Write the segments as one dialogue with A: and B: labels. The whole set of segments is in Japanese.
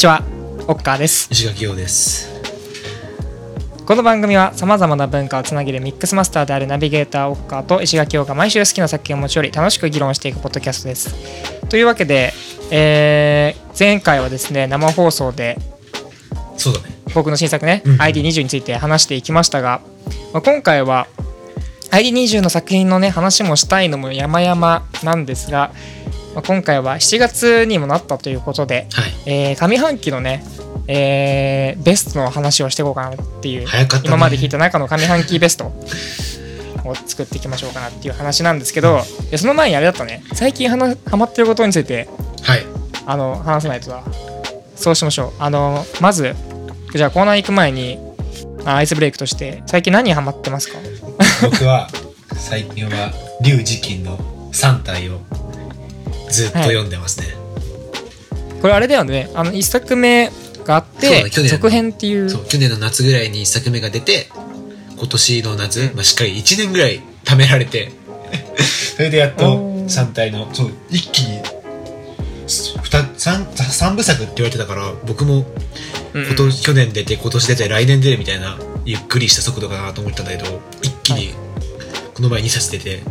A: こんにちは。オッカーです。
B: 石垣陽です。
A: この番組はさまざまな文化をつなげるミックスマスターであるナビゲーターオッカーと石垣陽が毎週好きな作品を持ち寄り楽しく議論していくポッドキャストです。というわけで、えー前回はですね生放送で
B: そうだね。
A: 僕の新作ね、
B: うん。うん
A: ID20 について話していきましたが、まあ、今回は ID20 の作品のね話もしたいのも山々なんですが、まあ、今回は7月にもなったということで、
B: はい。
A: えー上半期のね、えーベストの話をしていこうかなっていう、
B: 早かったね。
A: 今まで聞いた中の上半期ベストを 作っていきましょうかなっていう話なんですけど、い。やその前にあれだったね。最近はなハマってることについて
B: はい。
A: あの話さないとだ。そうしましょう。あのまずじゃあコーナー行く前にあアイスブレイクとして最近何にハマってますか？
B: 僕は最近は龍磁金の3体をずっと読んでますね、
A: これあれだよね。あの1作目があって続編っていう。
B: 去年の夏ぐらいに1作目が出て今年の夏、
A: うん
B: まあ、しっかり1年ぐらい貯められて それでやっと
A: おー。
B: 3体のそう一気に 3, 三部作って言われてたから僕も
A: うんうん。
B: 今年去年出て今年出て来年出るみたいなゆっくりした速度かなと思ったんだけど一気にこの前2冊出て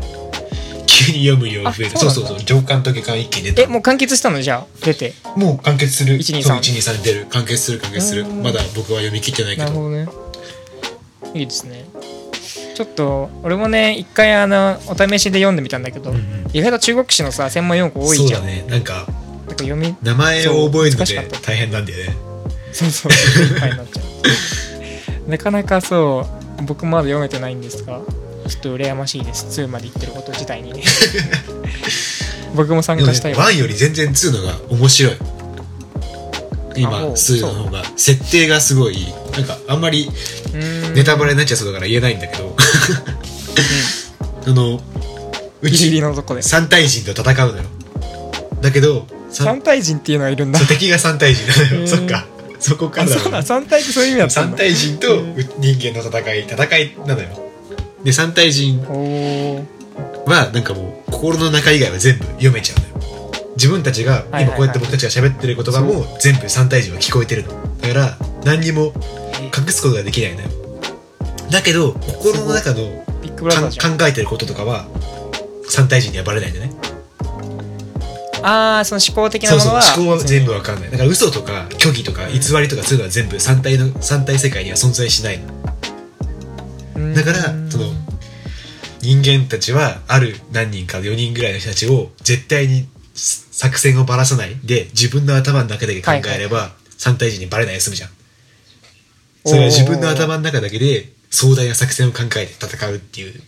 B: 急に読む量が増えて
A: あそう
B: そそうそう。上巻と下巻一気に出た。
A: えもう完結したのじゃあ？出て。
B: もう完結する。
A: 123
B: そう123出る。完結する完結する。
A: うん。
B: まだ僕は読み切ってないけど。
A: なるほどね。いいですね。ちょっと俺もね一回あのお試しで読んでみたんだけど、
B: うんうん。
A: 意外と中国史のさ専門用語多いじゃん。
B: そうだね。なんか
A: なんか読み
B: 名前を覚えるので大変なんだよね。
A: そうそう。いっぱいになっちゃう。なかなかそう僕まだ読めてないんですがちょっと羨ましいです。2まで行ってること自体にね。僕も参加したいわ。
B: 1より全然2のが面白い。今
A: あもう
B: 2の方が。設定がすごいなんかあんまりネタバレになっちゃいそうだから言えないんだけど。あのうち
A: のとこで
B: 三体人と戦うのよ。だけどさ
A: 三体人っていうのがいるんだ。
B: 敵が三体人なのよ、そっか。そこからだ
A: あそう三体ってそういう意味だったん
B: 三
A: だ
B: 体人と人間の戦い戦いなのよで三体人はなんかもう心の中以外は全部読めちゃうのよ。自分たちが今こうやって僕たちが喋ってる言葉も全部三体人は聞こえてるの。だから何にも隠すことができないのよ。だけど心の中の考えてることとかは三体人にはバレないんだね。
A: ああその思考的な
B: そうそう
A: ものは
B: 思考は全部わかんない。だから嘘とか虚偽とか偽りとかそういうのは全部三体の三体世界には存在しないの。
A: うん
B: だからその人間たちはある何人か4人ぐらいの人たちを絶対に作戦をばらさない。で自分の頭の中だけ考えれば三体人にバレないで済むじゃん。それは自分の頭の中だけで壮大な作戦を考えて戦うっていう。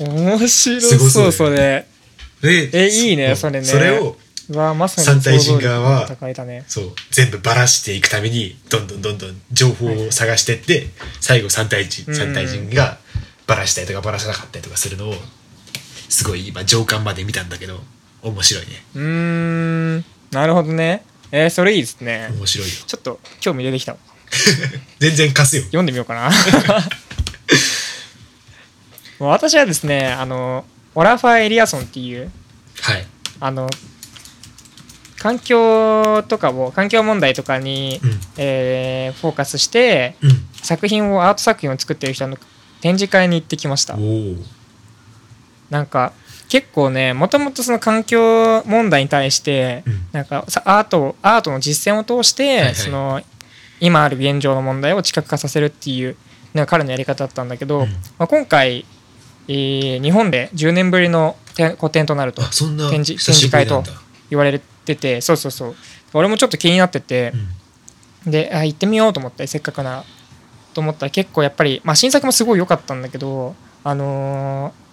A: 面白
B: そう
A: それ。
B: で
A: えいいねそれね。
B: それを
A: うわまさに
B: 三体人側はそう全部ばらしていくためにどんどんどんどん情報を探してって最後三体人
A: うん。
B: 三体人がばらしたりとかばらさなかったりとかするのをすごい今上巻まで見たんだけど面白いね。
A: うーん。なるほどね。えー、それいいですね。
B: 面白いよ。
A: ちょっと興味出てきた
B: 全然貸すよ。
A: 読んでみようかな。もう私はですねあのオラファー・エリアソンっていう
B: はい。
A: あの環境とかを環境問題とかに、
B: うん。
A: えーフォーカスして
B: うん。
A: 作品をアート作品を作ってる人の展示会に行ってきました。なんか結構ねもともとその環境問題に対して、
B: うん。
A: なんかさアートアートの実践を通して、
B: はい
A: その今ある現状の問題を知覚化させるっていうのが彼のやり方だったんだけど、
B: うん。
A: まあ、今回、えー日本で10年ぶりのて個展となると。展示
B: 久しぶりなんだ。
A: 展言われててそうそうそう。俺もちょっと気になってて、であ行ってみようと思ってせっかくなら。と思ったら結構やっぱり、まあ、新作もすごい良かったんだけど、あのー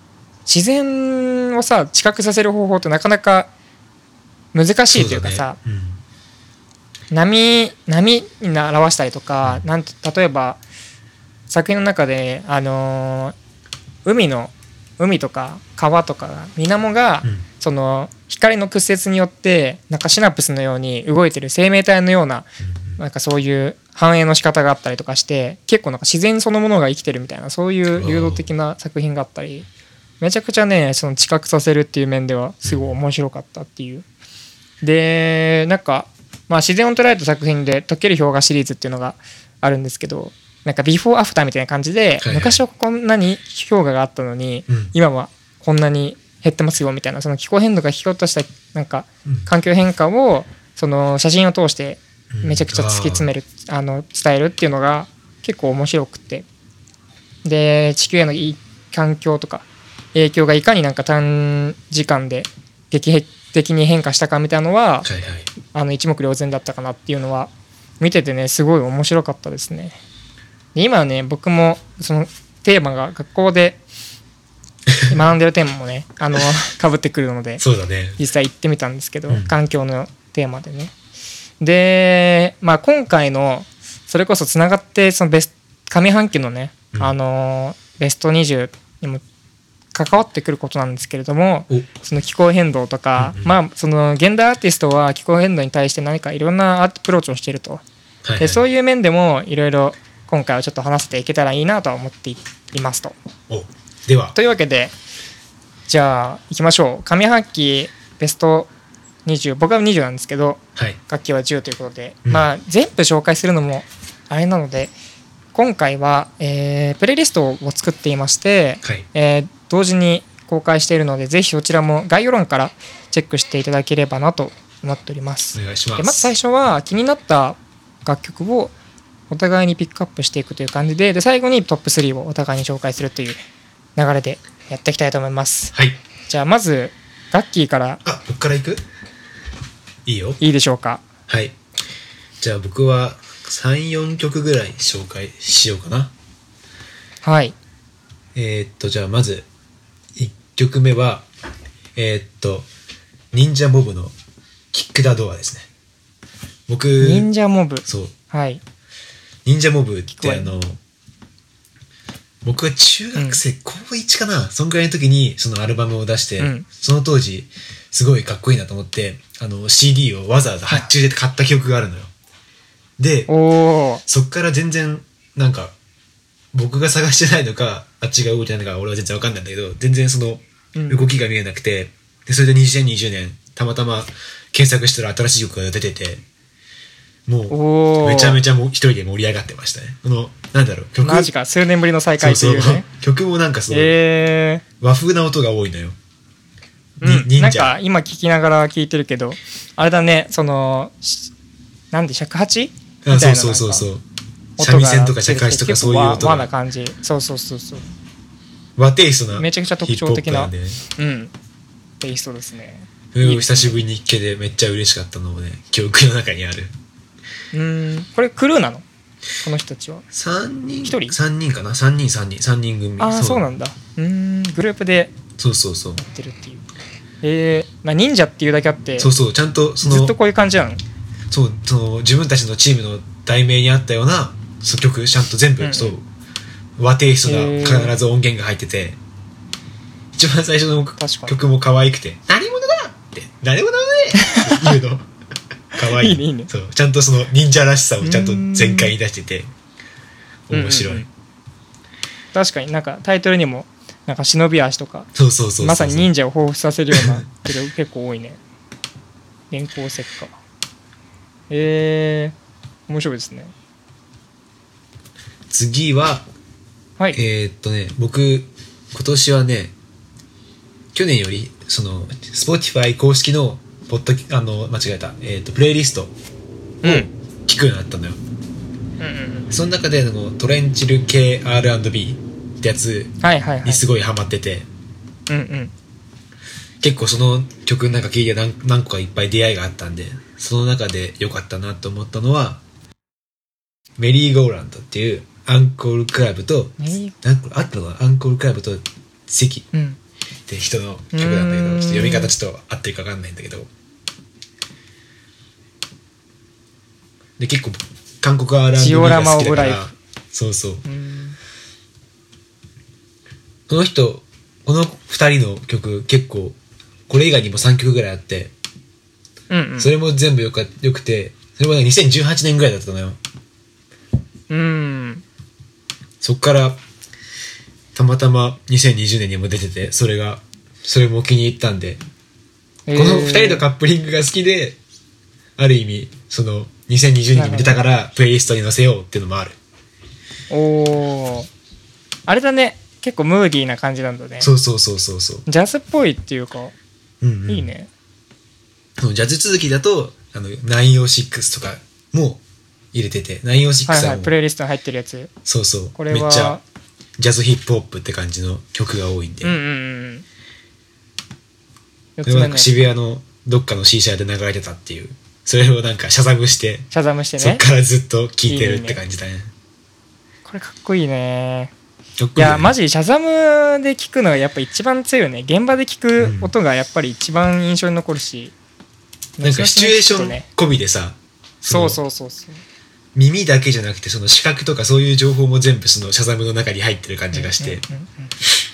A: 自然をさ知覚させる方法ってなかなか難しいというかさ
B: そうだね。
A: 波波に表したりとか、なんて例えば作品の中で、あのー海の海とか川とか水面が、
B: うんうん。
A: その光の屈折によってなんかシナプスのように動いてる生命体のようななんかそういう反映の仕方があったりとかして結構なんか自然そのものが生きてるみたいなそういう流動的な作品があったりめちゃくちゃねその知覚させるっていう面ではすごい面白かったっていう。でなんかまあ、自然を捉えた作品で「溶ける氷河」シリーズっていうのがあるんですけどなんかビフォーアフターみたいな感じで、
B: はい。
A: 昔はこんなに氷河があったのに、
B: うん。
A: 今はこんなに減ってますよみたいなその気候変動が引き起こしたなんか
B: うん。
A: 環境変化をその写真を通して
B: うん。
A: めちゃくちゃ突き詰める、あの伝えるっていうのが結構面白くて。で地球へのいい環境とか影響がいかになんか短時間で劇的に変化したかみたいなのは
B: はいはい。
A: あの一目瞭然だったかなっていうのは見ててねすごい面白かったですね。で今はね僕もそのテーマが学校で 学んでるテーマもねあの 被ってくるので
B: そうだね。
A: 実際行ってみたんですけど、
B: うん。
A: 環境のテーマでね。で、まあ、今回のそれこそつながってそのベス上半期のね、
B: うん。
A: あのベスト20にも関わってくることなんですけれども
B: お。
A: その気候変動とか、
B: うんうん。
A: まあその現代アーティストは気候変動に対して何かいろんなアプローチをしていると。
B: はいはい。
A: でそういう面でもいろいろ今回はちょっと話していけたらいいなとは思っていますと。
B: おでは。
A: というわけでじゃあ行きましょう。上半期ベスト20僕は20なんですけど
B: はい。
A: 楽器は10ということで、
B: うん。
A: まあ全部紹介するのもあれなので今回は、えープレイリストを作っていまして、
B: はい。
A: えー同時に公開しているのでぜひそちらも概要欄からチェックしていただければなと思っております。
B: お願いします。
A: でまず最初は気になった楽曲をお互いにピックアップしていくという感じでで最後にトップ3をお互いに紹介するという流れでやっていきたいと思います。
B: はい。
A: じゃあまずガッキーから。
B: あ僕から行く？いいよ。
A: いいでしょうか？
B: はい。じゃあ僕は34曲ぐらい紹介しようかな。
A: はい。
B: えー、っとじゃあまず1曲目はえー、っと忍者モブのキックダドアですね。僕
A: 忍者モブ。
B: そう。
A: はい。
B: 忍者モブってあの僕が中学生、高1かな？そんぐらいの時にそのアルバムを出して、
A: うん。
B: その当時すごいかっこいいなと思ってあの CD をわざわざ発注で買った記憶があるのよ。でそっから全然なんか僕が探してないのかあっちが動いてないのか俺は全然わかんないんだけど全然その
A: うん。
B: 動きが見えなくて、でそれで2020年たまたま検索したら新しい曲が出ててもうめちゃめちゃもう一人で盛り上がってましたね。このなんだろう曲
A: マジか数年ぶりの再会というね。
B: そうそう。曲もなんかその、
A: え
B: 和風な音が多いのよ、
A: ー、うん、なんか今聞きながら聞いてるけどあれだねそのしなんで尺八？み
B: あ
A: たいな
B: そうそうそうそう。三味線とか尺八とかそういう音
A: 和和な
B: が
A: 感じ。そうそうそうそう。
B: 和テイストな
A: めちゃくちゃ特徴的な
B: ヒップホップんで
A: うん。テイストですね。
B: それを久しぶりに聴けてめっちゃ嬉しかったのもね記憶の中にある
A: うーん。これクルーなの？この人たちは
B: ？3人。
A: 一人？
B: 三人かな？3人3人。3人組。
A: ああそう。なんだ。うーん。グループで
B: そうそうそう。
A: やってるっていう。えー、な忍者っていうだけあって
B: そうそう。ちゃんとその
A: ずっとこういう感じなの？
B: そうその自分たちのチームの題名にあったようなそう曲ちゃんと全部、
A: うんうん。
B: そう。和テイストが必ず音源が入ってて。一番最初の曲も可愛くて「何者だ!」って「何者だね!」って言うの可愛い。
A: いいね
B: そう。ちゃんとその忍者らしさをちゃんと全開に出してて面白い、
A: うんうんうん。確かになんかタイトルにもなんか忍び足とか
B: そうそうそうそう
A: まさに忍者を彷彿させるようなけど結構多いね。電光石火えー、面白いですね。
B: 次は
A: はい、
B: えーっとね、僕、今年はね、去年より、その、Spotify 公式の、ポッド、あの、間違えた、えーっと、プレイリスト。を
A: うん。
B: 聞くようになったのよ。
A: うんうん
B: その中で、あのトレンチル系 R&B ってやつにすごいハマってて、
A: うんうん。
B: 結構その曲なんか聴いて何何個かいっぱい出会いがあったんで、その中で良かったなと思ったのは、メリーゴーランドっていうアンコールクラブと、なんかあったのアンコールクラブと関。
A: うん。
B: って人の曲なんだけどちょっと読み方ちょっと合ってるか分かんないんだけどで結構韓国 R&B が好きだから。
A: オブライ
B: そうそう。
A: うん。
B: この人この2人の曲結構これ以外にも3曲ぐらいあって
A: うんうん。
B: それも全部よかよくてそれもね2018年ぐらいだったのよ。
A: うん。
B: そっからたまたま2020年にも出ててそれがそれも気に入ったんで。
A: えー。
B: この2人のカップリングが好きで、ある意味その2020年に出たからプレイリストに載せようっていうのもある。
A: おー。あれだね。結構ムーディーな感じなんだね。
B: そうそうそうそうそう、
A: ジャズっぽいっていうか、
B: うんうん。
A: いいね。
B: そのジャズ続きだとあの906とかも入れてて906
A: はいは
B: はいもう
A: プレイリストに入ってるやつ。
B: そうそう。
A: これは
B: めっちゃジャズヒップホップって感じの曲が多いんで、
A: うんうんうん4
B: これはなんか渋谷のどっかの C 社で流れてたっていうそれをなんかシャザムして、
A: ャザムしてね。
B: そっからずっと聴いてるって感じだね。
A: これかっこいいね。
B: いいよね。
A: いやマジシャザムで聞くのがやっぱ一番強いよね。現場で聞く音がやっぱり一番印象に残るし、
B: なんかシチュエーション込みでさ
A: そう
B: う
A: そうそうそう。
B: 耳だけじゃなくてその視覚とかそういう情報も全部そのシャザムの中に入ってる感じがして、
A: うんうんうん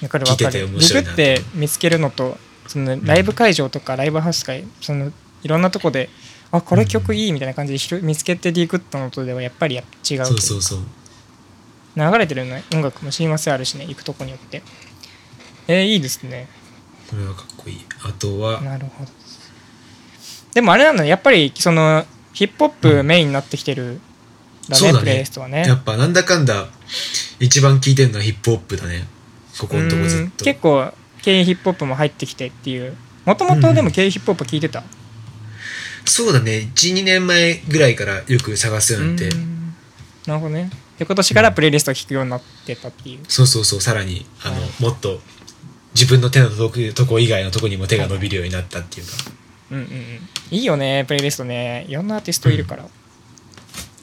A: わかるわか
B: 聞いてて
A: る
B: 面白いな
A: ググって見つけるのとそのライブ会場とかライブハウスかそのいろんなとこであこれ曲いいみたいな感じで見つけてディグったのとではやっぱり違うという
B: そうそうそう。
A: 流れてるね音楽も親和性あるしね行くとこによって。えー、いいですね。
B: これはかっこいい。あとは。
A: なるほど。でもあれなんだねやっぱりそのヒップホップメインになってきてるだね,、
B: そうだね。
A: プレイリストはね。
B: やっぱなんだかんだ一番聴いてるのはヒップホップだね。ここのとこず
A: うん。
B: っと
A: 結構 K ヒップホップも入ってきてっていう。もともとでも K ヒップホップ聞いてた、
B: そうだね。12年前ぐらいからよく探すようになって。
A: うん。なるほどね。で今年からプレイリストを聞くようになってたっていう。
B: そうそうそう。さらにあの、
A: はい。
B: もっと自分の手の届くとこ以外のとこにも手が伸びるようになったっていうか、
A: うんうんうん。いいよねプレイリストね。いろんなアーティストいるから、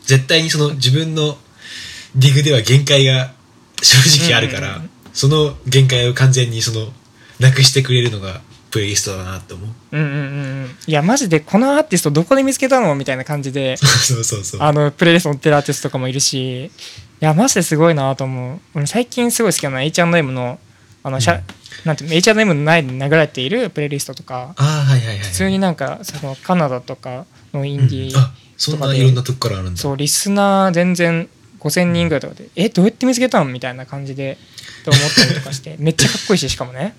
B: 絶対にその自分のディグでは限界が正直あるから、
A: うんうんうん。
B: その限界を完全にそのなくしてくれるのがプレイリストだなって思う。
A: うんうんうんうん。いやマジでこのアーティストどこで見つけたのみたいな感じで
B: そうそうそう。
A: あのプレイリスト載ってるアーティストとかもいるしいやマジですごいなと思う。俺最近すごい好きなのは H&M のあの、しゃなんて H&M の内で流れているプレイリストとか。
B: ああはいはいはい
A: 普通になんかそのカナダとかのインディー、
B: うん。あそんないろんなとこからあるんだ。
A: そうリスナー全然5000人ぐらいとかでえどうやって見つけたのみたいな感じでと思ったりとかして めっちゃかっこいいししかもね。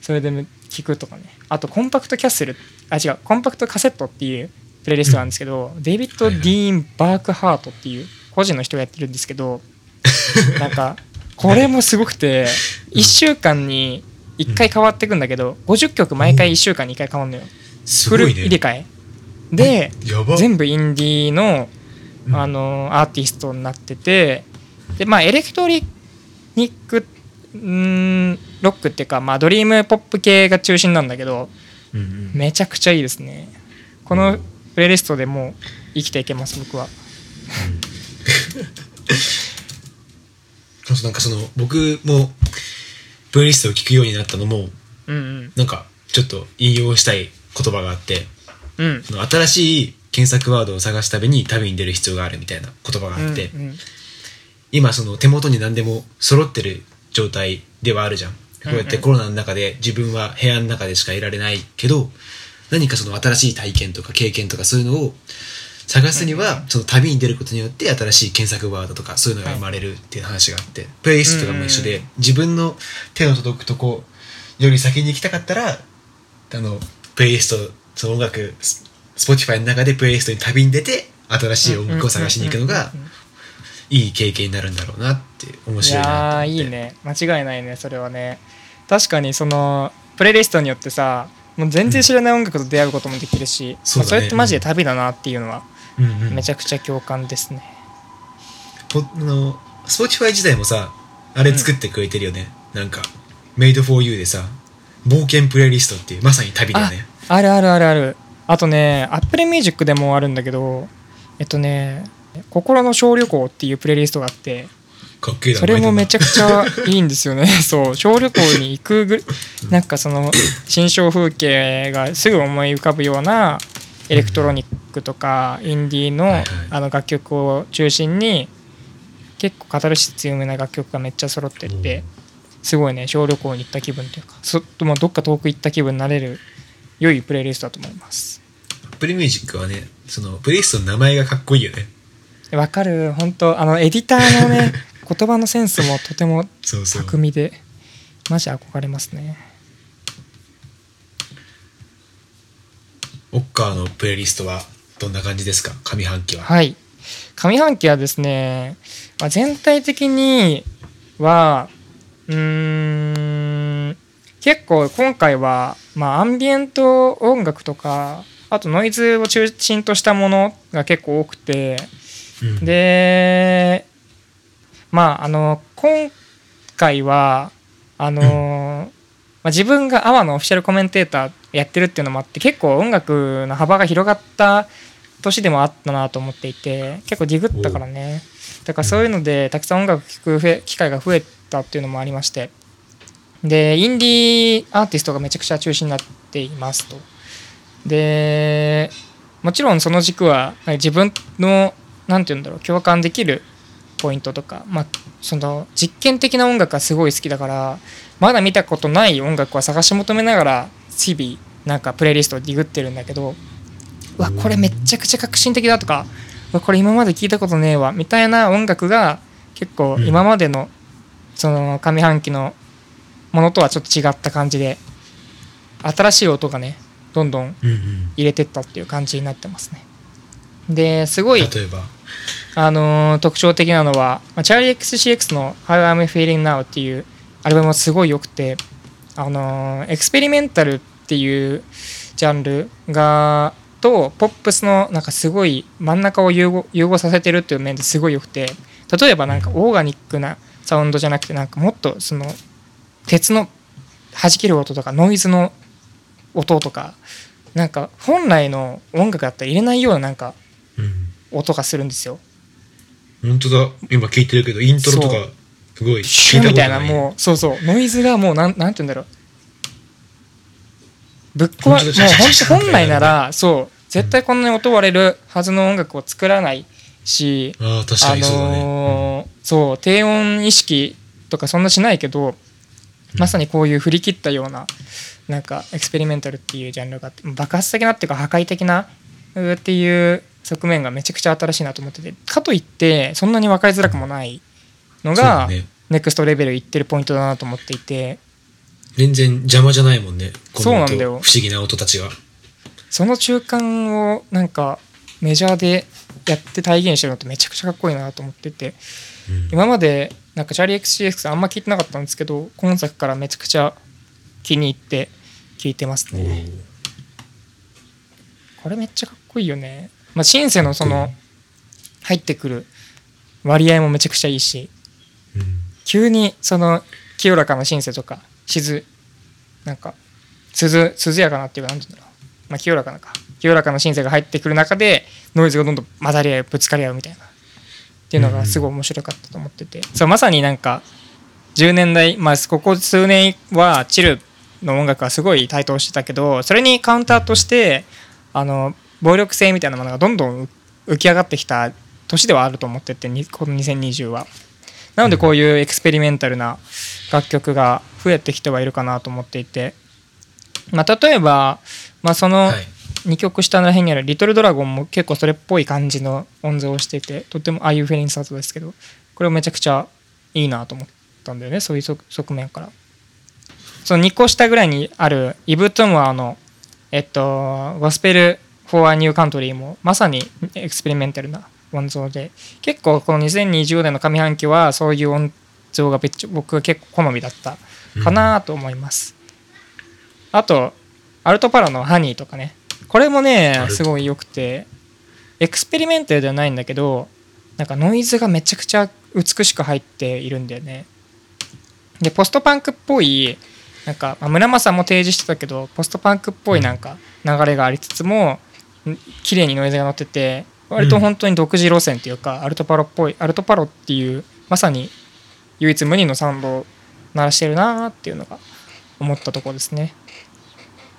A: それで聞くとかね。あとコンパクトキャッスル。あ違う。コンパクトカセットっていうプレイリストなんですけど、デイビッド・ディーン・バークハートっていう個人の人がやってるんですけど なんかこれもすごくて1週間に1回変わってくんだけど50曲毎回1週間に1回変わるのよ。フル
B: すごいね。
A: 入れ替え。で全部インディーの
B: うん。
A: あのアーティストになっててでまあエレクトロニックうーんロックっていうか、まあ、ドリームポップ系が中心なんだけど
B: うんうん。
A: めちゃくちゃいいですね。このプレイリストでもう生きていけます僕は。
B: なんかその僕もプレイリストを聞くようになったのも
A: うんうん。
B: なんかちょっと引用したい言葉があって
A: うん。
B: 新しい検索ワードを探すために旅に出る必要があるみたいな言葉があって、
A: うんうん。
B: 今その手元に何でも揃ってる状態ではあるじゃん。こうやってコロナの中で自分は部屋の中でしかいられないけど何かその新しい体験とか経験とかそういうのを探すにはその旅に出ることによって新しい検索ワードとかそういうのが生まれるっていう話があってプレイリストとかも一緒で
A: うん
B: 自分の手の届くとこより先に行きたかったらあのプレイリストその音楽ス Spotify の中でプレイリストに旅に出て新しい音楽を探しに行くのがいい経験になるんだろうなって面
A: い
B: 白いなと思って。
A: やーいいね。間違いないねそれはね。確かにそのプレイリストによってさもう全然知らない音楽と出会うこともできるし、
B: そうだね。
A: まあそれってマジで旅だなっていうのは
B: うんうん。
A: めちゃくちゃ共感ですね、
B: ほあの Spotify 自体もさあれ作ってくれてるよね、なんか Made for You でさ冒険プレイリストっていうまさに旅だよね。
A: あるあるあるある。あとね Apple Music でもあるんだけどえっとね「心の小旅行」っていうプレイリストがあってそれもめ
B: ゃ
A: ちゃくちゃいいんですよね。そう小旅行に行くぐなんかその新象風景がすぐ思い浮かぶようなエレクトロニックとかインディーのあの楽曲を中心に結構カタルシス強めな楽曲がめっちゃ揃っててすごいね小旅行に行った気分というかそもうどっか遠く行った気分になれる良いプレイリストだと思います。
B: プレミュージックはねそのプレイリストの名前がかっこいいよね
A: わかる。本当あのエディターのね 言葉のセンスもとても巧みでマジ憧れますね。
B: オッカーのプレイリストはどんな感じですか？上半期は。
A: はい。上半期はですね、まあ、全体的にはうーん結構今回は、まあ、アンビエント音楽とかあとノイズを中心としたものが結構多くて
B: うん、
A: でまああの今回はあの、まあ、自分がアワのオフィシャルコメンテーターやってるっていうのもあって結構音楽の幅が広がった年でもあったなと思っていて結構ディグったからね。だからそういうのでたくさん音楽聴く機会が増えたっていうのもありまして。でインディーアーティストがめちゃくちゃ中心になっていますと。でもちろんその軸は自分の何て言うんだろう共感できるポイントとか、まあ、その実験的な音楽がすごい好きだからまだ見たことない音楽は探し求めながら日々なんかプレイリストをディグってるんだけどうわこれめっちゃくちゃ革新的だとかうわこれ今まで聞いたことねえわみたいな音楽が結構
B: うん。
A: 今までのその上半期のものとはちょっと違った感じで新しい音がねどんどん、入れてったっていう感じになってますねですごい
B: 例えば？
A: あのー特徴的なのは、まあ、チャーリー XCX の How I'm Feeling Now っていうアルバムもすごい良くて、あのーエクスペリメンタルっていうジャンルがとポップスのなんかすごい真ん中を融合融合させてるっていう面ですごい良くて例えばなんかオーガニックなサウンドじゃなくてなんかもっとその鉄の弾ける音とかノイズの音とかなんか本来の音楽だったら入れないようななんか
B: うん
A: 音がするんですよ。
B: 本当だ。今聞いてるけどイントロとかすごい
A: シュみたいなもうそうそう。ノイズがもうなんなんて言うんだろう。ぶっ壊もう
B: 本
A: 本本来ならそう絶対こんなに音割れるはずの音楽を作らないし
B: ああ確か
A: あ
B: にそうだね、
A: のーそう低音意識とかそんなしないけどまさにこういう振り切ったようななんかエクスペリメンタルっていうジャンルがあって爆発的なっていうか破壊的なっていう側面がめちゃくちゃ新しいなと思っててかといってそんなに分かりづらくもないのが
B: ね。
A: ネクストレベルいってるポイントだなと思っていて
B: 全然邪魔じゃないもんねこの音
A: そうなんだよ。
B: 不思議な音たちが。
A: その中間をなんかメジャーでやって体現してるのってめちゃくちゃかっこいいなと思ってて
B: うん。
A: 今までなんかチャーリー XCX あんま聞いてなかったんですけど今作からめちゃくちゃ気に入って聞いてます
B: お
A: ね
B: ー。
A: これめっちゃかっこいいよねまあシンセのその入ってくる割合もめちゃくちゃいいし
B: うん
A: 急にその清らかなシンセとか静なんか涼涼やかなっていうかなんていうんだろう、まあ、清らかなか。清らかなシンセが入ってくる中でノイズがどんどん混ざり合うぶつかり合うみたいな。っていうのがすごい面白かったと思ってて、そうまさになんか10年代まあここ数年はチルの音楽はすごい台頭してたけどそれにカウンターとしてあの暴力性みたいなものがどんどん浮き上がってきた年ではあると思っててにこの2020は。なのでこういうエクスペリメンタルな楽曲が増えてきてはいるかなと思っていて、まあ、例えば、まあ、その
B: はい。
A: 2曲下の辺にある「リトルドラゴン」も結構それっぽい感じの音像をしていてとってもああいうフェリンスタートですけどこれめちゃくちゃいいなと思ったんだよねそういう側側面から。その2個下ぐらいにあるイブ・トゥムアのえっとゴスペル・フォ・ア・ニュー・カントリーもまさにエクスペリメンタルな音像で。結構この2020年の上半期はそういう音像が別僕は結構好みだったかなと思います、あとアルトパラの「ハニー」とかね。これもねすごい良くて。エクスペリメンタルではないんだけどなんかノイズがめちゃくちゃ美しく入っているんだよね。でポストパンクっぽいなんか、まあ、村正も提示してたけどポストパンクっぽいなんか流れがありつつもん綺麗にノイズが乗ってて割と本当に独自路線っていうか、アルトパロっぽいアルトパロっていうまさに唯一無二のサウンドを鳴らしてるなーっていうのが思ったところですね。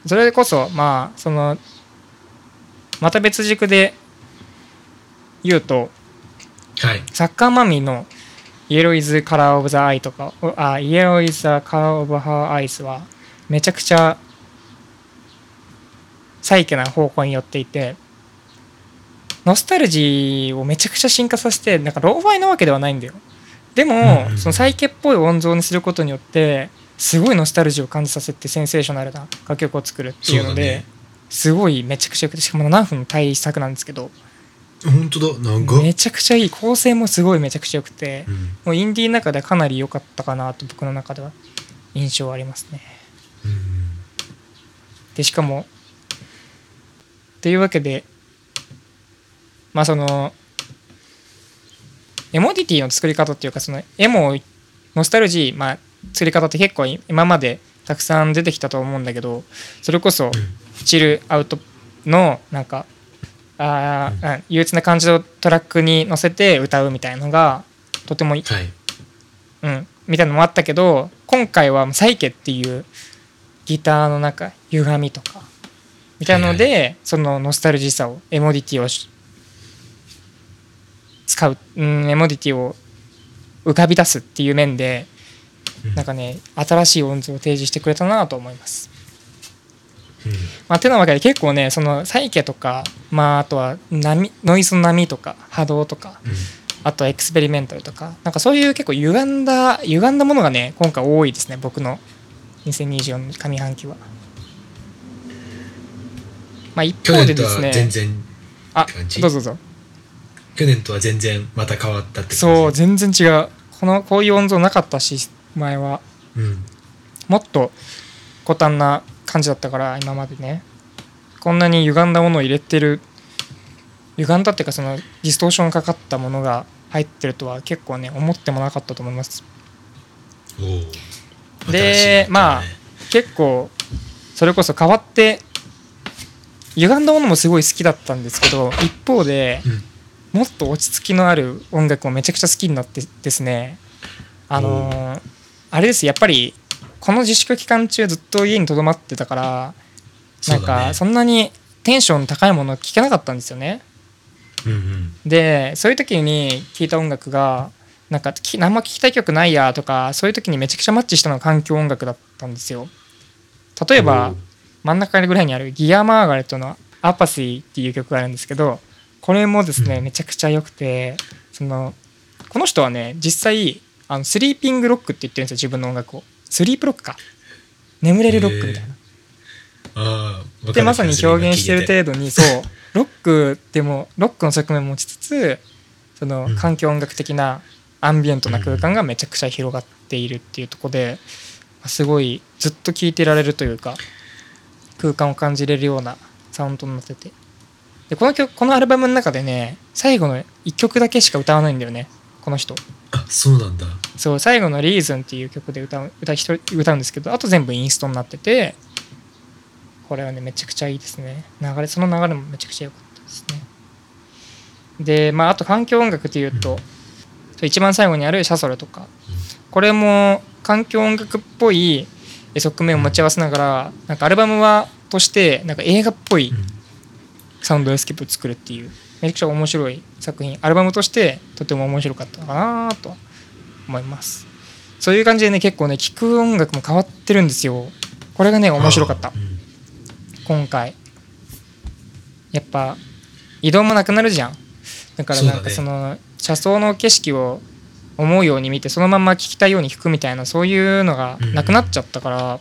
A: それこそまあそのまた別軸で言うと
B: はい。
A: サッカーマミーの「Yellow Is Color of the Eye」とか「あ Yellow Is the Color of Her Eyes」はめちゃくちゃサイケな方向に寄っていてノスタルジーをめちゃくちゃ進化させてなんかローファイなわけではないんだよ。でも、そのサイケっぽい音像にすることによってすごいノスタルジーを感じさせてセンセーショナルな楽曲を作るっていうので
B: ね。
A: すごいめちゃくちゃよくてしかも7分の大作なんですけど
B: 本当だ
A: めちゃくちゃいい構成もすごいめちゃくちゃ良くて
B: うん。
A: もうインディーの中ではかなり良かったかなと僕の中では印象ありますね。
B: うん。
A: でしかもというわけでまあそのエモディティの作り方っていうかそのエモノスタルジーまあ作り方って結構今までたくさん出てきたと思うんだけどそれこそチルアウトのなんかあ憂鬱な感じのトラックに乗せて歌うみたいのがとても
B: はい。
A: うん、みたいなのもあったけど今回はサイケっていうギターの中歪みとかみたいなので、そのノスタルジーさをエモディティをし使う、うん、エモディティを浮かび出すっていう面で
B: うん。
A: なんかね新しい音図を提示してくれたなと思います。
B: うん。
A: まあ、てなわけで結構ねそのサイケとか、まあ、あとは波ノイズの波とか波動とか
B: うん。
A: あとはエクスペリメンタルとか、なんかそういう結構歪んだ、歪んだものがね、今回多いですね、僕の。2024の上半期は。まあ一方でですね、
B: 全然
A: あどうぞどうぞ。
B: 去年とは全然また変わったって感じ？
A: そう、全然違う。この、こういう音像なかったし、前は。
B: うん
A: もっと古端な感じだったから、今までね。こんなに歪んだものを入れてる、歪んだっていうか、そのディストーションかかったものが入ってるとは結構ね、思ってもなかったと思います。
B: おお
A: でまあ結構それこそ変わって歪んだものもすごい好きだったんですけど一方で
B: うん。
A: もっと落ち着きのある音楽もめちゃくちゃ好きになってですね。あのーあれですやっぱりこの自粛期間中ずっと家にとどまってたからなんかそんなにテンション高いもの聴けなかったんですよね。
B: うんうん。
A: でそういう時に聴いた音楽がなんかきあんま聴きたい曲ないやとかそういう時にめちゃくちゃマッチしたのが環境音楽だったんですよ。例えば真ん中ぐらいにあるギア・マーガレットの「アパシー」っていう曲があるんですけどこれもですね、
B: うん。
A: めちゃくちゃ良くてそのこの人はね実際あのスリーピングロックって言ってるんですよ自分の音楽を。スリープロックか。眠れるロックみたいな。
B: ああ
A: でまさに表現してる程度にそうロックでもロックの側面を持ちつつその
B: うん。
A: 環境音楽的なアンビエントな空間がめちゃくちゃ広がっているっていうところですごいずっと聴いてられるというか空間を感じれるようなサウンドになってて。でこの曲このアルバムの中でね最後の1曲だけしか歌わないんだよね。この人。
B: あそうなんだ。
A: そう最後の「リーズンっていう曲で歌う歌一人歌うんですけどあと全部インストになっててこれはねめちゃくちゃいいですね。流れその流れもめちゃくちゃ良かったですね。でまああと環境音楽っていうと、一番最後にある「シャソレ」とか。これも環境音楽っぽい側面を持ち合わせながらなんかアルバムはとしてなんか映画っぽい
B: うん。
A: サウンドスケープを作るっていうめちゃくちゃ面白い作品。アルバムとしてとても面白かったのかなとは思います。そういう感じでね結構ね聴く音楽も変わってるんですよ。これがね面白かった。
B: うん。
A: 今回。やっぱ移動もなくなるじゃん。だからなんか
B: そ
A: その車窓の景色を思うように見てそのまま聴きたいように弾くみたいなそういうのがなくなっちゃったから、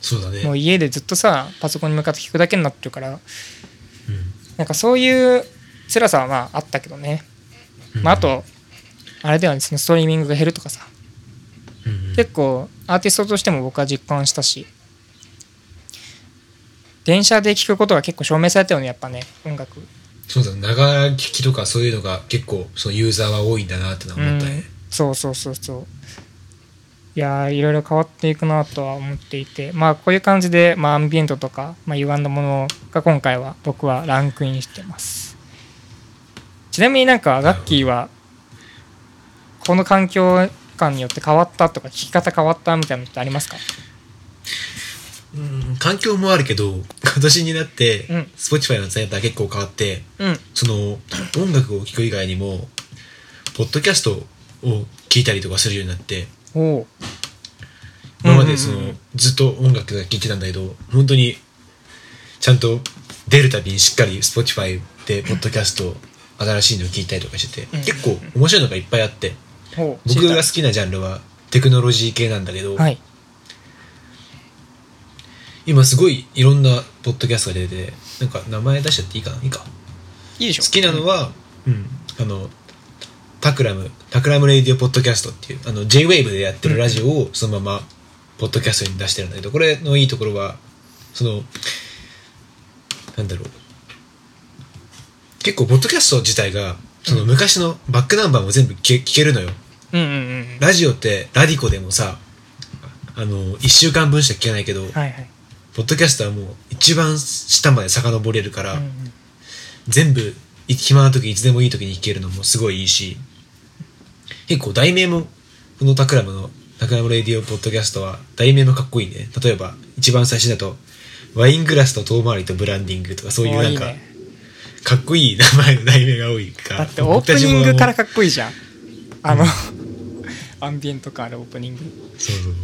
B: そうだね。
A: もう家でずっとさパソコンに向かって弾くだけになってるから
B: うん。
A: なんかそういう辛さはまああったけどね、
B: うん。
A: まあ、あとあれではねそのストリーミングが減るとかさ。
B: うんうん。
A: 結構アーティストとしても僕は実感したし。電車で聴くことが結構証明されたよねやっぱね音楽。
B: そうだ長聞きとかそういうのが結構そのユーザーは多いんだなってのは思ったね
A: そうそうそうそう。いやーいろいろ変わっていくなとは思っていて。まあこういう感じで、まあ、アンビエントとか、まあ、歪んだものが今回は僕はランクインしてます。ちなみになんかガッキーはこの環境感によって変わったとか聞き方変わったみたいなのってありますか？
B: うん環境もあるけど今年になって
A: うん。
B: Spotify の使い方が結構変わって
A: うん。
B: その音楽を聴く以外にもポッドキャストを聞いたりとかするようになって今までその、
A: うんうんうん。
B: ずっと音楽が聴いてたんだけど本当にちゃんと出るたびにしっかり Spotify でポッドキャスト新しいのを聞いたりとかしてて、
A: うん
B: 結構面白いのがいっぱいあって僕が好きなジャンルはテクノロジー系なんだけど、
A: はい。
B: 今すごいいろんなポッドキャストが出ててなんか名前出しちゃっていいかな？いいか。
A: いいでしょ。
B: 好きなのは、うん、あの、 Takram、Takram Radio Podcast っていう、あの、J-Wave でやってるラジオをそのまま、ポッドキャストに出してるんだけど、これのいいところは、その、なんだろう。結構、ポッドキャスト自体が、その昔のバックナンバーも全部聞け聞けるのよ。
A: うんうんうん
B: ラジオって、 radiko でもさ、あの、一週間分しか聞けないけど、
A: はいはい。
B: ポッドキャストはもう一番下まで遡れるから、
A: うんうん。
B: 全部暇な時いつでもいい時に聞けるのもすごいいいし結構題名もこの Takramの Takram Radioポッドキャストは題名もかっこいいね。例えば一番最初だとワイングラスと遠回りとブランディングとかそういうなんか
A: おーいいね
B: かっこいい名前の題名が多いか。ら
A: だってオープニングから
B: か
A: かっこいいじゃん。あの アンビエント感あるオープニング。
B: そうそう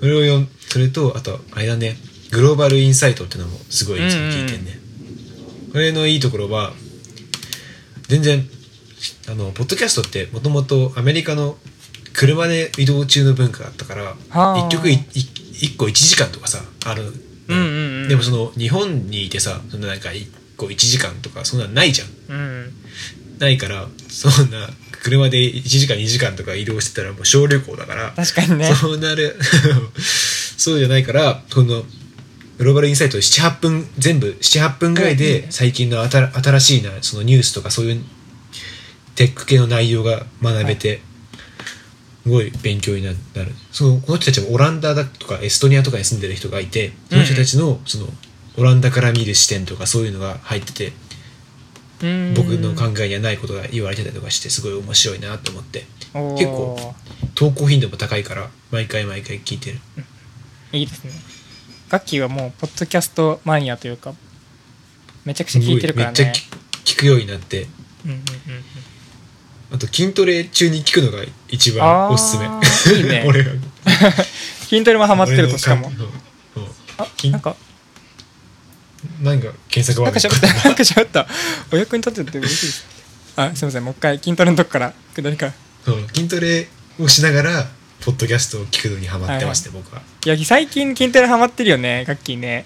B: それを読んそれとあとあれだね。グローバルインサイトっていうのもすごい聞いてんね、これのいいところは全然あのポッドキャストってもともとアメリカの車で移動中の文化だったから
A: はあ。
B: 一曲いい一個1時間とかさある、
A: うんうんうん。
B: でもその日本にいてさそのなんか一個1時間とかそんなのないじゃん。
A: うん
B: ないからそんな車で1時間2時間とか移動してたらもう小旅行だから
A: 確かにね。
B: そうなる。そうじゃないからこのグローバルインサイト78分全部78分ぐらいで最近の新新しいなそのニュースとかそういうテック系の内容が学べて、すごい勉強になる。そのこの人たちもオランダだとかエストニアとかに住んでる人がいてその人たちのそのオランダから見る視点とかそういうのが入ってて
A: うん。
B: 僕の考えにはないことが言われてたりとかしてすごい面白いなと思って。結構投稿頻度も高いから毎回毎回聞いてる。
A: いいですね。ガッキーはもうポッドキャストマニアというかめちゃくちゃ聞いてるからね。
B: めっちゃ聞聞くようになって。
A: うんうんうん
B: あと筋トレ中に聞くのが一番おすすめ。
A: いいね。
B: 俺が
A: 筋トレもハマってるとしかもあ
B: 筋
A: なんか。
B: なんか検索
A: なんか喋った。なんか喋った。お役に立てて嬉しいです。あすいません。もう一回筋トレのとこから。下りから。
B: そう。筋トレをしながらポッドキャストを聞くのにハマってますね、僕は。い
A: や最近筋トレハマってるよね。ガッキーね。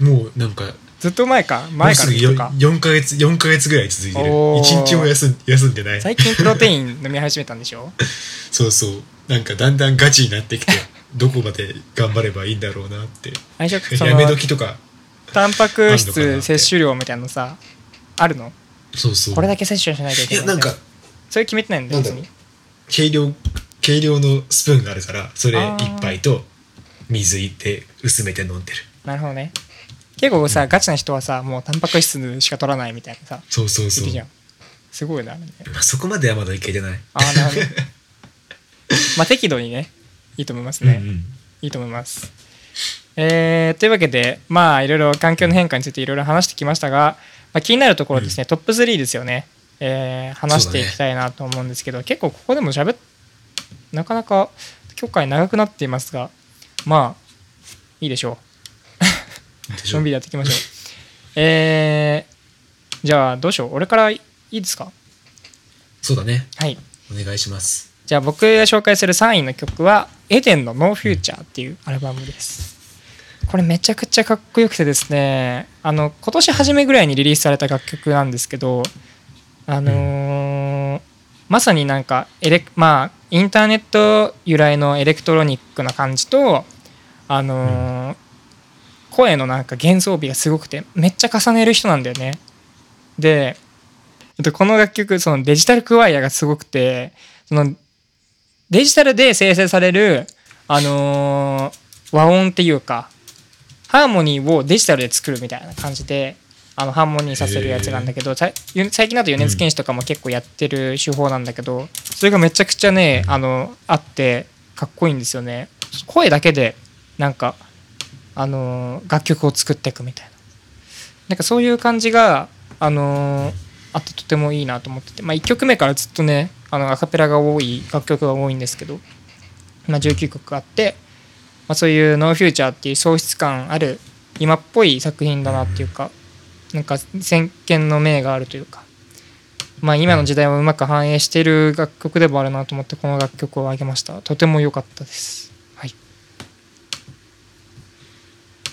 B: うん、もうなんか
A: ずっと前か？前からとか
B: ？4ヶ月4ヶ月ぐらい続いてる。
A: おー。
B: 1日も休ん休んでない。
A: 最近プロテイン飲み始めたんでしょ？
B: そうそう。なんかだんだんガチになってきて どこまで頑張ればいいんだろうなって。やめ
A: の
B: 時とか
A: タンパク質摂取量みたいなのさあるの？
B: そうそう。
A: これだけ摂取しないとい
B: い
A: けないい
B: やなんか
A: それ決めてないんだ別に
B: 計量計量のスプーンがあるからそれ
A: あー
B: 1杯と水いって薄めて飲んでる。
A: なるほどね結構さガチな人はさもうタンパク質しか取らないみたいなさ
B: そうそうそう。
A: すごいなね
B: まあ、そこまではまだいけてない。
A: ああなるほど。まあ適度にねいいと思いますね、
B: うんうん。
A: いいと思います。えーというわけで、まあ、いろいろ環境の変化についていろいろ話してきましたが、まあ、気になるところですね、トップ3ですよね、えー話していきたいなと思うんですけど、結構ここでも喋っなかなか今回長くなっていますが、まあ、いいでしょう。のんびりやっていきましょう。えーじゃあ、どうしよう。俺からいいですか？
B: そうだね
A: はい。
B: お願いします
A: じゃあ僕が紹介する3位の曲はエデンの No Future っていうアルバムです。これめちゃくちゃかっこよくてですね、あの今年初めぐらいにリリースされた楽曲なんですけど、あのーまさになんかエレまあインターネット由来のエレクトロニックな感じと、あのー声のなんか幻想美がすごくてめっちゃ重ねる人なんだよね。で、えっと、この楽曲そのデジタルクワイアがすごくてそのデジタルで生成される、あのー和音っていうかハーモニーをデジタルで作るみたいな感じであのハーモニーさせるやつなんだけどさ最近だと米津玄師とかも結構やってる手法なんだけどそれがめちゃくちゃねあのあってかっこいいんですよね声だけでなんかあの楽曲を作っていくみたいな。なんかそういう感じがあのあってとてもいいなと思ってて、まあ、1曲目からずっとねあのアカペラが多い楽曲が多いんですけど、まあ、19曲あって、まあ、そういう「ノーフューチャーっていう喪失感ある今っぽい作品だなっていうか。なんか先見の明があるというか、まあ、今の時代をうまく反映している楽曲でもあるなと思ってこの楽曲を挙げました。とても良かったですはい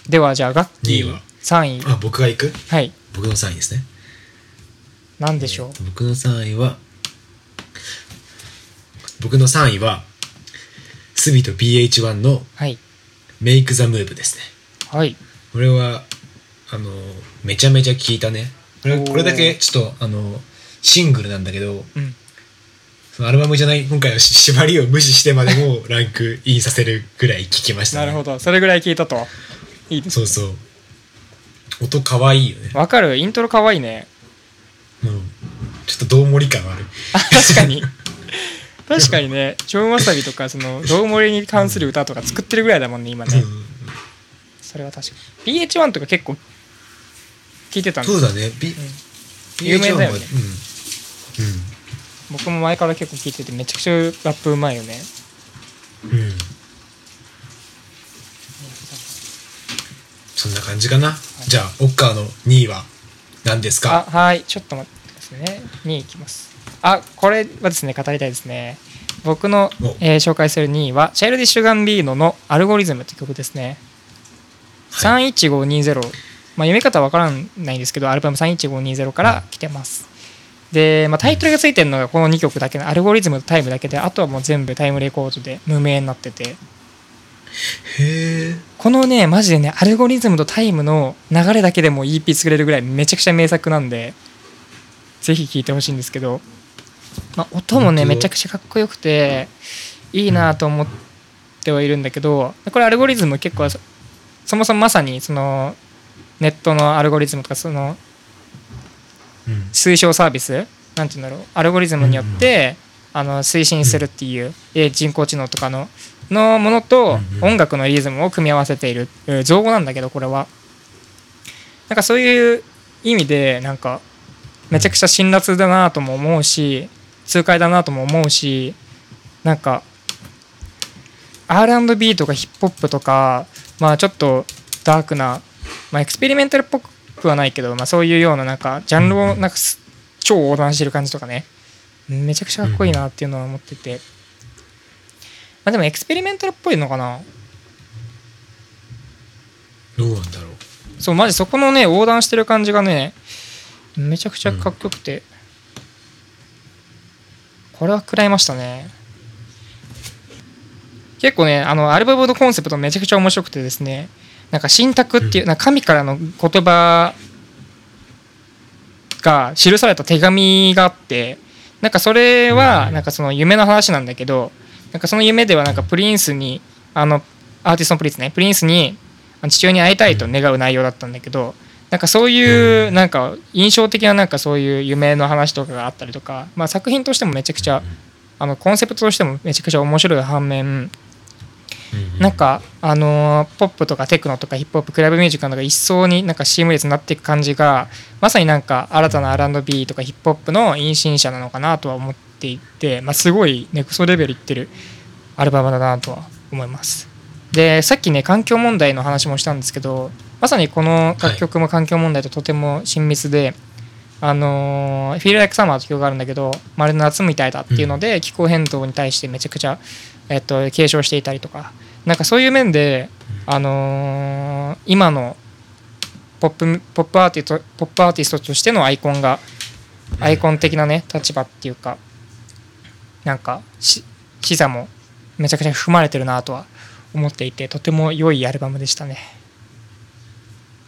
A: ではじゃあガッキー
B: 二位は
A: ？3位。
B: あ僕が行く？
A: はい。
B: 僕の3位ですね。
A: 何でしょう、
B: 僕の3位は僕の3位はスビと BH1 の
A: はい。
B: メイク・ザ・ムーブですね。
A: はい。
B: これはあのめちゃめちゃ聞いたね。これこれだけちょっとあのシングルなんだけど
A: うん。
B: そのアルバムじゃない今回はし縛りを無視してまでもランクインさせるぐらい聞きましたね。
A: なるほど。それぐらい聞いたといいです
B: そうそう。音かわいいよね。
A: わかる。イントロかわいいね。
B: うん。ちょっとどう盛り感ある。
A: あ確かに。確かにね。超わさびとかその道盛りに関する歌とか作ってるぐらいだもんね今ね、
B: うん。
A: それは確かに。BH1 とか結構聞いてたんで
B: そうだね、B
A: 有名だよね。
B: BH1 はうん。
A: 僕も前から結構聞いててめちゃくちゃラップうまいよね。
B: うんうんそんな感じかな、じゃあオッカーの2位は何です
A: あ
B: か
A: はい。ちょっと待ってくださいね。2位いきます。あこれはですね語りたいですね。僕の
B: お、
A: えー紹介する2位はチャイルディッシュ・ガンビーノの「アルゴリズム」って曲ですね、
B: は
A: 31520まあ読み方わからないんですけどアルバム31520から来てます。で、まあ、タイトルがついてるのがこの2曲だけのアルゴリズムとタイムだけであとはもう全部タイムレコードで無名になってて
B: へえ
A: このねマジでねアルゴリズムとタイムの流れだけでも EP 作れるぐらいめちゃくちゃ名作なんでぜひ聴いてほしいんですけど、まあ、音もねめちゃくちゃかっこよくていいなと思ってはいるんだけどこれアルゴリズム結構そそもそもまさにそのネットのアルゴリズムとかその
B: うん。
A: 推奨サービス？なんていうんだろう。アルゴリズムによって、あの推進するっていう、えー人工知能とかののものと音楽のリズムを組み合わせている、えー造語なんだけどこれは。なんかそういう意味でなんかめちゃくちゃ辛辣だなとも思うし痛快だなとも思うしなんか R&B とかヒップホップとかまあちょっとダークな、まあ、エクスペリメンタルっぽくはないけど、まあ、そういうようななんかジャンルをなんかす超横断してる感じとかね。めちゃくちゃかっこいいなっていうのは思ってて、まあ、でもエクスペリメンタルっぽいのかな？
B: どうなんだろう。
A: そうマジそこのね横断してる感じがねめちゃくちゃかっこよくて、これは食らいましたね。結構ねあのアルバムのコンセプトめちゃくちゃ面白くてですね。なんか信託っていう、なんか神からの言葉が記された手紙があってなんかそれは
B: うん。
A: なんかその夢の話なんだけどなんかその夢ではなんかプリンスにあのアーティストのプリンスねプリンスに父親に会いたいと願う内容だったんだけどなんかそういうなんか印象的ななんかそういう夢の話とかがあったりとか、まあ、作品としてもめちゃくちゃあのコンセプトとしてもめちゃくちゃ面白い反面なんかあのーポップとかテクノとかヒップホップクラブミュージックなどが一層になんかシームレスになっていく感じがまさになんか新たな R&B とかヒップホップの陰進者なのかなとは思っていて、まあ、すごいネクソレベルいってるアルバムだなとは思います。でさっきね環境問題の話もしたんですけどまさにこの楽曲も環境問題ととても親密で、あのー、Feel Like Summer って曲があるんだけどまるで夏みたいだっていうので、気候変動に対してめちゃくちゃ、えっと、継承していたりとかなんかそういう面で、あのー今のポップポップアーティストポップアーティストとしてのアイコンがアイコン的なね立場っていうかなんかし視座もめちゃくちゃ含まれてるなとは思っていてとても良いアルバムでしたね。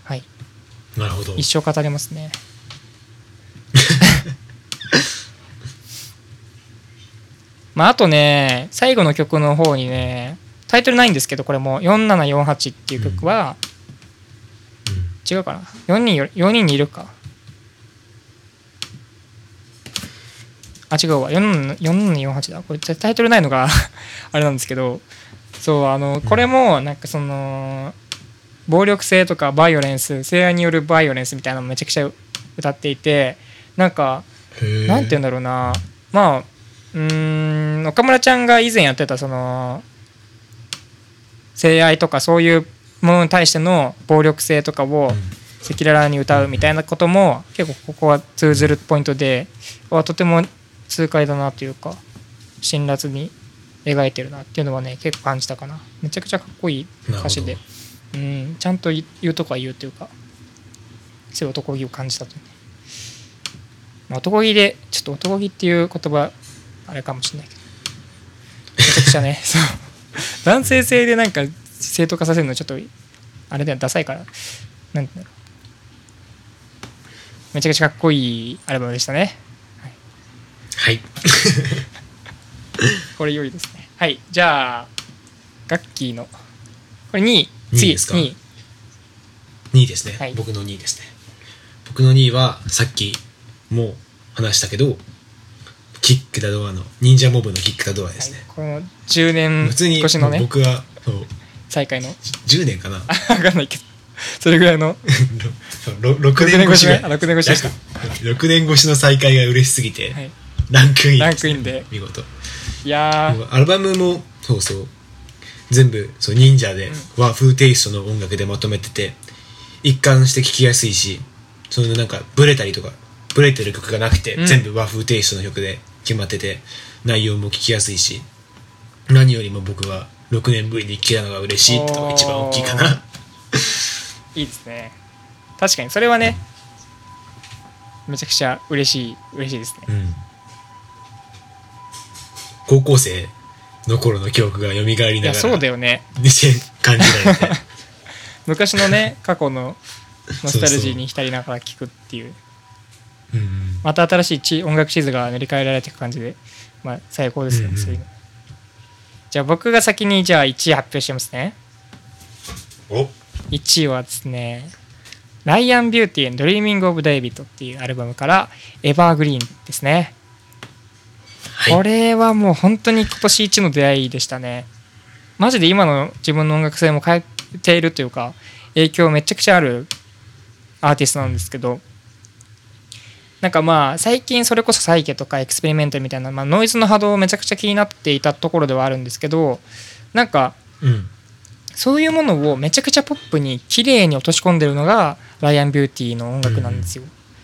A: はい。
B: なるほど。
A: 一生語れますね。まああとね最後の曲の方にねタイトルないんですけどこれも4748っていう曲は、違うかな？4人よ4人にいるかあ違うわ。4748だ。これタイトルないのが あれなんですけどそうあのこれもなんかその暴力性とかバイオレンス性愛によるバイオレンスみたいなのめちゃくちゃ歌っていてなんか
B: うん
A: なんて言うんだろうな。まあうーん岡村ちゃんが以前やってたその性愛とかそういうものに対しての暴力性とかを赤裸々に歌うみたいなことも結構ここは通ずるポイントではとても痛快だなというか辛辣に描いてるなっていうのはね結構感じたかな。めちゃくちゃかっこいい歌詞で。うん。ちゃんと言うとこは言うというかそういう男気を感じたというね、まあ、男気でちょっと男気っていう言葉あれかもしれないけど。めちゃくちゃね そう。男性性でなんか正当化させるのちょっとあれだよダサいから。なんていうのめちゃくちゃかっこいいアルバムでしたね
B: はい。
A: これ良いですね。はい。じゃあガッキーの。これ2位
B: 2位
A: 次。
B: ですか
A: ？2位
B: 2位ですね、
A: はい。
B: 僕の2位ですね。僕の2位はさっきも話したけどキック・ダ・ドアの忍者モブのキック・ダ・ドアですね、
A: この10年
B: 普通に
A: 越しのね。
B: 僕はそう。
A: 再会の。
B: 10年かな。
A: 分かんないけど。それぐらいの。
B: ろろ6年越しぐらい。
A: あ6年越しでした。
B: 6年越しの再会が嬉しすぎて、
A: はい
B: ランクイン。
A: ランクインで。
B: 見事。
A: いやー。
B: アルバムもそうそう全部そう忍者で和風テイストの音楽でまとめてて一貫して聴きやすいしそのなんかブレたりとかブレてる曲がなくて、
A: うん。
B: 全部和風テイストの曲で決まってて内容も聴きやすいし何よりも僕は6年ぶりに聴けたのが嬉しいってのが一番大きいかな。
A: いいですね。確かにそれはねめちゃくちゃ嬉しい嬉しいですね。
B: うん高校生の頃の記憶が蘇りないがら
A: やそうだよね。
B: 感じられて。
A: 昔のね 過去のノスタルジーに浸りながら聴くっていう。また新しい地音楽地図が塗り替えられていく感じで。まあ最高ですよね、
B: うんうん。
A: そういうの。じゃあ僕が先にじゃあ1位発表しますね。
B: お。
A: 1位はですね「ライアン・ビューティー・ドリーミング・オブ・デイビッド」っていうアルバムから「 Evergreen」ですね
B: はい。
A: これはもう本当に今年一の出会いでしたね。マジで今の自分の音楽性も変えているというか影響めちゃくちゃあるアーティストなんですけど。なんかまあ最近それこそサイケとか experiment みたいな、まあ、ノイズの波動めちゃくちゃ気になっていたところではあるんですけどなんか
B: うん。
A: そういうものをめちゃくちゃポップに綺麗に落とし込んでるのが Ryan Beatty の音楽なんですよ。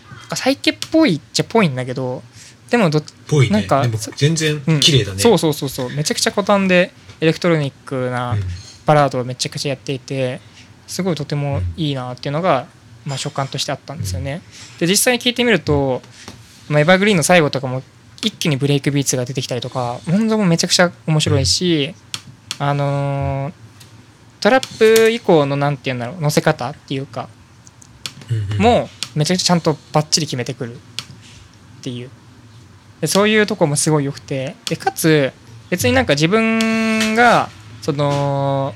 A: なんかサイケっぽいっちゃぽいんだけどでもどっ
B: ぽいね。
A: なんか
B: 全然
A: うん。
B: 綺麗だね、
A: そうそうそうそう。めちゃくちゃ古典でエレクトロニックな
B: うん。
A: バラードをめちゃくちゃやっていてすごいとてもいいなっていうのが、まあ、所感としてあったんですよね。で実際に聞いてみると、まあ、エバーグリーンの最後とかも一気にブレイクビーツが出てきたりとか本当もめちゃくちゃ面白いし、あのートラップ以降のなんて言うんだろう乗せ方っていうか
B: うんうん。
A: もうめちゃくちゃちゃんとバッチリ決めてくるっていうでそういうとこもすごい良くて。でかつ別になんか自分がその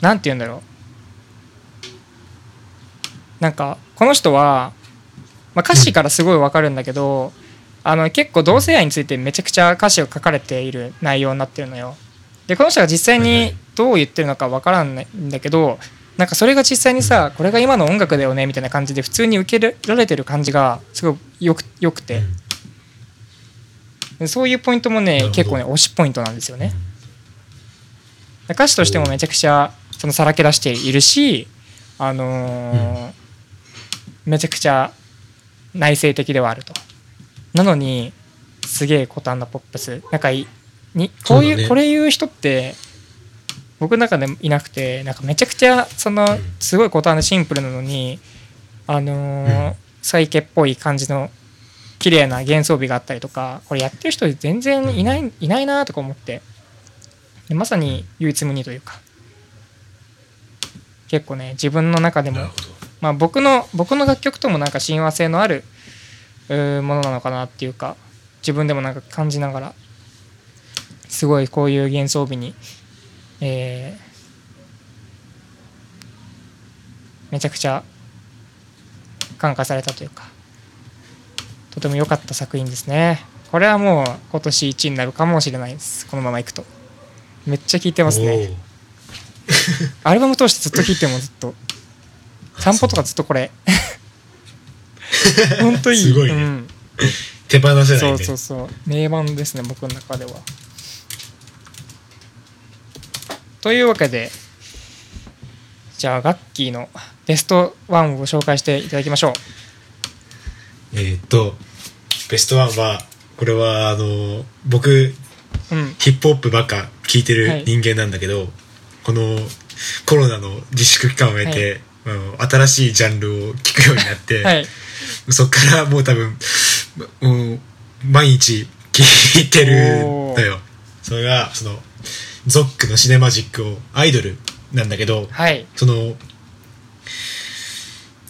A: なんて言うんだろう。なんかこの人は、まあ、歌詞からすごい分かるんだけど、あの結構同性愛についてめちゃくちゃ歌詞を書かれている内容になってるのよ。でこの人が実際にどう言ってるのか分からないんだけどなんかそれが実際にさこれが今の音楽だよねみたいな感じで普通に受けられてる感じがすごいよくよくて、でそういうポイントもね結構ね推しポイントなんですよね。歌詞としてもめちゃくちゃそのさらけ出しているしあのーめちゃくちゃ内省的ではあると。なのにすげえ古典なポップス。なんかいにこういう
B: ね。
A: これ言う人って僕の中でもいなくてなんかめちゃくちゃその
B: ん。
A: すごい古典でシンプルなのにあのー
B: うん。
A: サイケっぽい感じの綺麗な幻想美があったりとかこれやってる人全然いない,、いないなとか思って。でまさに唯一無二というか。結構ね自分の中でもまあ、僕の僕の楽曲ともなんか親和性のあるものなのかなっていうか自分でもなんか感じながらすごいこういう幻想美に、えーめちゃくちゃ感化されたというかとても良かった作品ですね。これはもう今年1位になるかもしれないです。このままいくと。めっちゃ聴いてますね。アルバム通してずっと聴いてもずっと。散歩とかずっとこれ。本当いい。
B: すごいね。
A: うん、
B: 手放せないね。
A: そうそうそう。名盤ですね僕の中では。というわけでじゃあガッキーのベストワンを紹介していただきましょう
B: えーっとベストワンはこれはあの僕
A: うん。
B: ヒップホップばっか聴いて
A: はい。
B: る人間なんだけど、このコロナの自粛期間を経て、あの新しいジャンルを聞くようになって、
A: はい。
B: そっからもう多分、もう毎日聞いてるのよ。それが、その、ゾックのシネマジックをアイドルなんだけど、
A: はい。
B: その、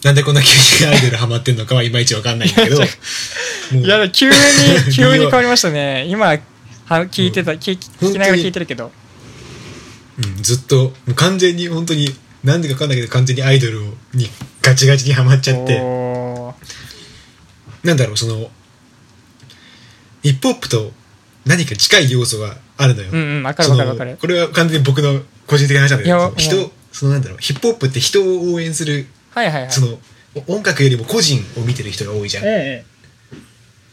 B: なんでこんな急にアイドルハマってんのかはいまいちわかんないんだけど、
A: いや急に 急に変わりましたね。今は聞いてた、聞き聞きながら聞いてるけど。
B: うん、ずっと、もう完全に本当に、なんでかわかんないけど完全にアイドルにガチガチにハマっちゃって、なんだろう、その、ヒップホップと何か近い要素があるのよ。
A: うんうんわかるわかるわかる。
B: これは完全に僕の個人的な話なんだけど、人
A: うん、
B: そのなんだろう、ヒップホップって人を応援する、
A: はいはいはい。
B: その、音楽よりも個人を見てる人が多いじゃん。
A: ええ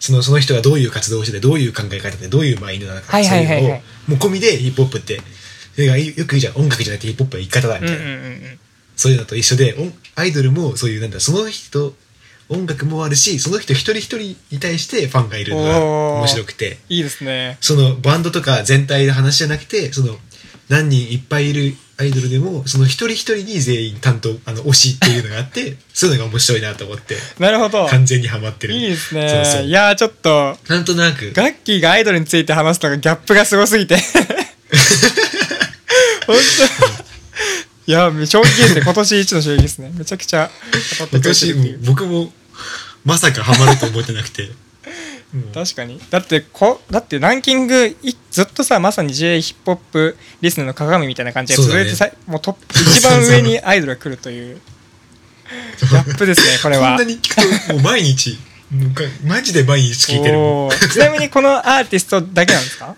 B: そのその人がどういう活動をしてて、どういう考え方で、どういうマインドなのか、
A: はいはい
B: そういうのを、もう込みでヒップホップって、それがよく言うじゃん、音楽じゃなくてヒップホップは生き方だ、みたいな。
A: うんうんうんうん。
B: そういうのと一緒で、音アイドルもそういう、なんだ、その人、音楽もあるし、その人一人一人に対してファンがいるのが面白くて、
A: いいですね。
B: そのバンドとか全体の話じゃなくて、その何人いっぱいいるアイドルでも、その一人一人に全員担当、あの、推しっていうのがあって、そういうのが面白いなと思って、
A: なるほど。
B: 完全にハマってる。
A: いいですね。
B: そうそう。
A: いやーちょっと
B: なんとなく、
A: ガッキーがアイドルについて話すのがギャップがすごすぎて。本当。いや衝撃ですね今年一の衝撃ですね。めちゃくちゃ語ってくれて
B: 私、
A: るっていう
B: 僕もまさかハマると思ってなくて、もう
A: 確かに。だってこだってランキングいずっとさまさに J ヒップホップリスナーの鏡みたいな感じで続いてさ、もうトップ一番上に アイドルが来るという。ギャップですねこれは。
B: こんなに聞くと、もう毎日、マジで毎日聞いてる
A: ちなみにこのアーティストだけなんですか？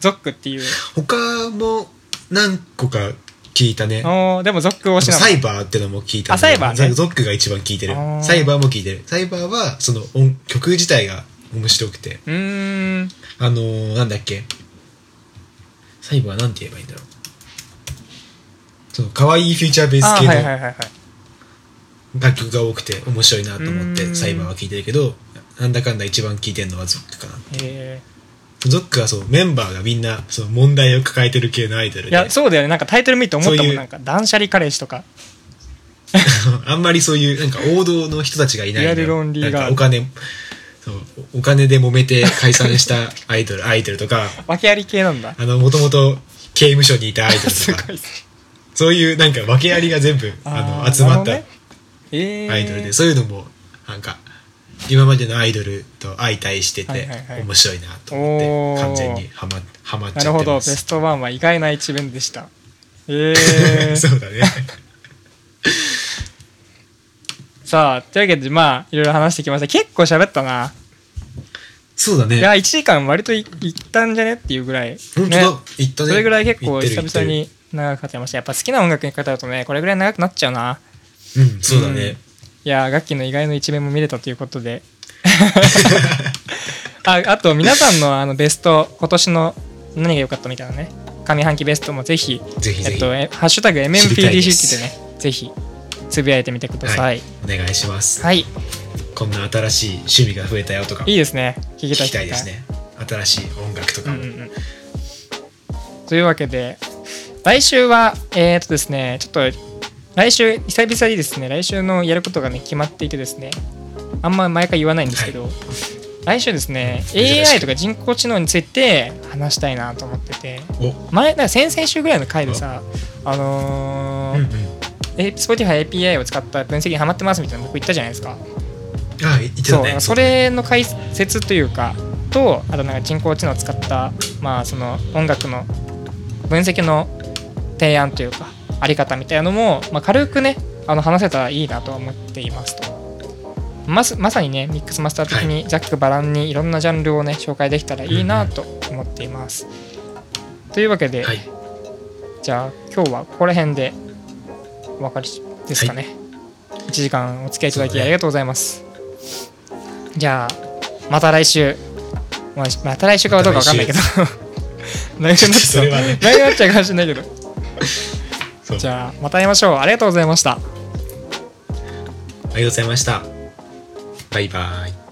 A: ゾックっていう。
B: 他も何個か聞いたね。
A: おーでもゾック推しなの。
B: サイバーってのも聞いた
A: あサイバーね
B: ゾックが一番聞いてるサイバーも聞いてるサイバーはその音曲自体が面白くて。
A: うーん。
B: あのー、なんだっけ。サイバーなんて言えばいいんだろう。その可愛いフューチャーベース系の楽曲が多くて面白いなと思っ
A: うん。
B: てサイバーは聞いてるけどなんだかんだ一番聞いてるのはゾックかな
A: え。
B: ゾックはそうメンバーがみんなその問題を抱えてる系のアイドルで。
A: ーいやそうだよね。なんかタイトル見て思ったもん。なんか断捨離彼氏とか。
B: あんまりそういうなんか王道の人たちがいない
A: リアルロンリーガール
B: なんかお金お金で揉めて解散したアイドル アイドルとか
A: 訳あり系なんだ。
B: あのもともと刑務所にいたアイドル
A: す
B: とかそういうなんか訳ありが全部あの集まった
A: ね。えー。
B: アイドルで、そういうのもなんか今までのアイドルと相対してて、面白いなと思って完全にハマハマっちゃ
A: なるほど。ベ
B: ってます
A: ストワンは意外な一面でした。えー、
B: そうだね
A: さあというわけでまあいろいろ話してきました。結構喋ったな、
B: そうだね。
A: いや1時間割といいったんじゃねっていうぐらい。
B: 本当だ、言ったね。
A: それぐらい結構久々に長く語りましたやっぱ好きな音楽に語るとねこれぐらい長くなっちゃうな。
B: うんそうだね、
A: うん。いや楽器の意外な一面も見れたということで。ああと皆さんのあのベスト今年の何が良かったみたいなね。上半期ベストもぜひ
B: ぜひぜひ。
A: えっと、えハッシュタグ MMPDC
B: す
A: でねぜひつぶやいてみてください。
B: お願いします、
A: はい、い、
B: こんな新しい趣味が増えたよとか
A: いですね。聞きたい
B: ですね。新しい音楽とかも、
A: うんうんうん。というわけで来週はえっ、とですねちょっと来週久々にですね来週のやることがね決まっていてですねあんま毎回言わないんですけど、来週ですね AI とか人工知能について話したいなと思ってて。
B: お。
A: 前先々週ぐらいの回でさあのー
B: うんうん
A: え Spotify API を使った分析にハマってますみたいなの僕言ったじゃないですか。
B: あ言ってたね。
A: そうそれの解説というかとあとなんか人工知能を使ったまあその音楽の分析の提案というかあり方みたいなのも、まあ、軽くねあの話せたらいいなとは思っていますと。まずまさにねミックスマスター的にざっくばらんにいろんなジャンルをね紹介できたらいいなと思っています、というわけで、
B: はい。
A: じゃあ今日はここら辺でお別れですかね、1時間お付き合いいただきありがとうございます、じゃあまた来週。まあまた来週かはどうかわかんないけど。長くなっちゃ
B: そうれはね
A: 長くなっちゃうかもしれないけど。じゃあまた会いましょう。ありがとうございました。
B: ありがとうございました。バイバイ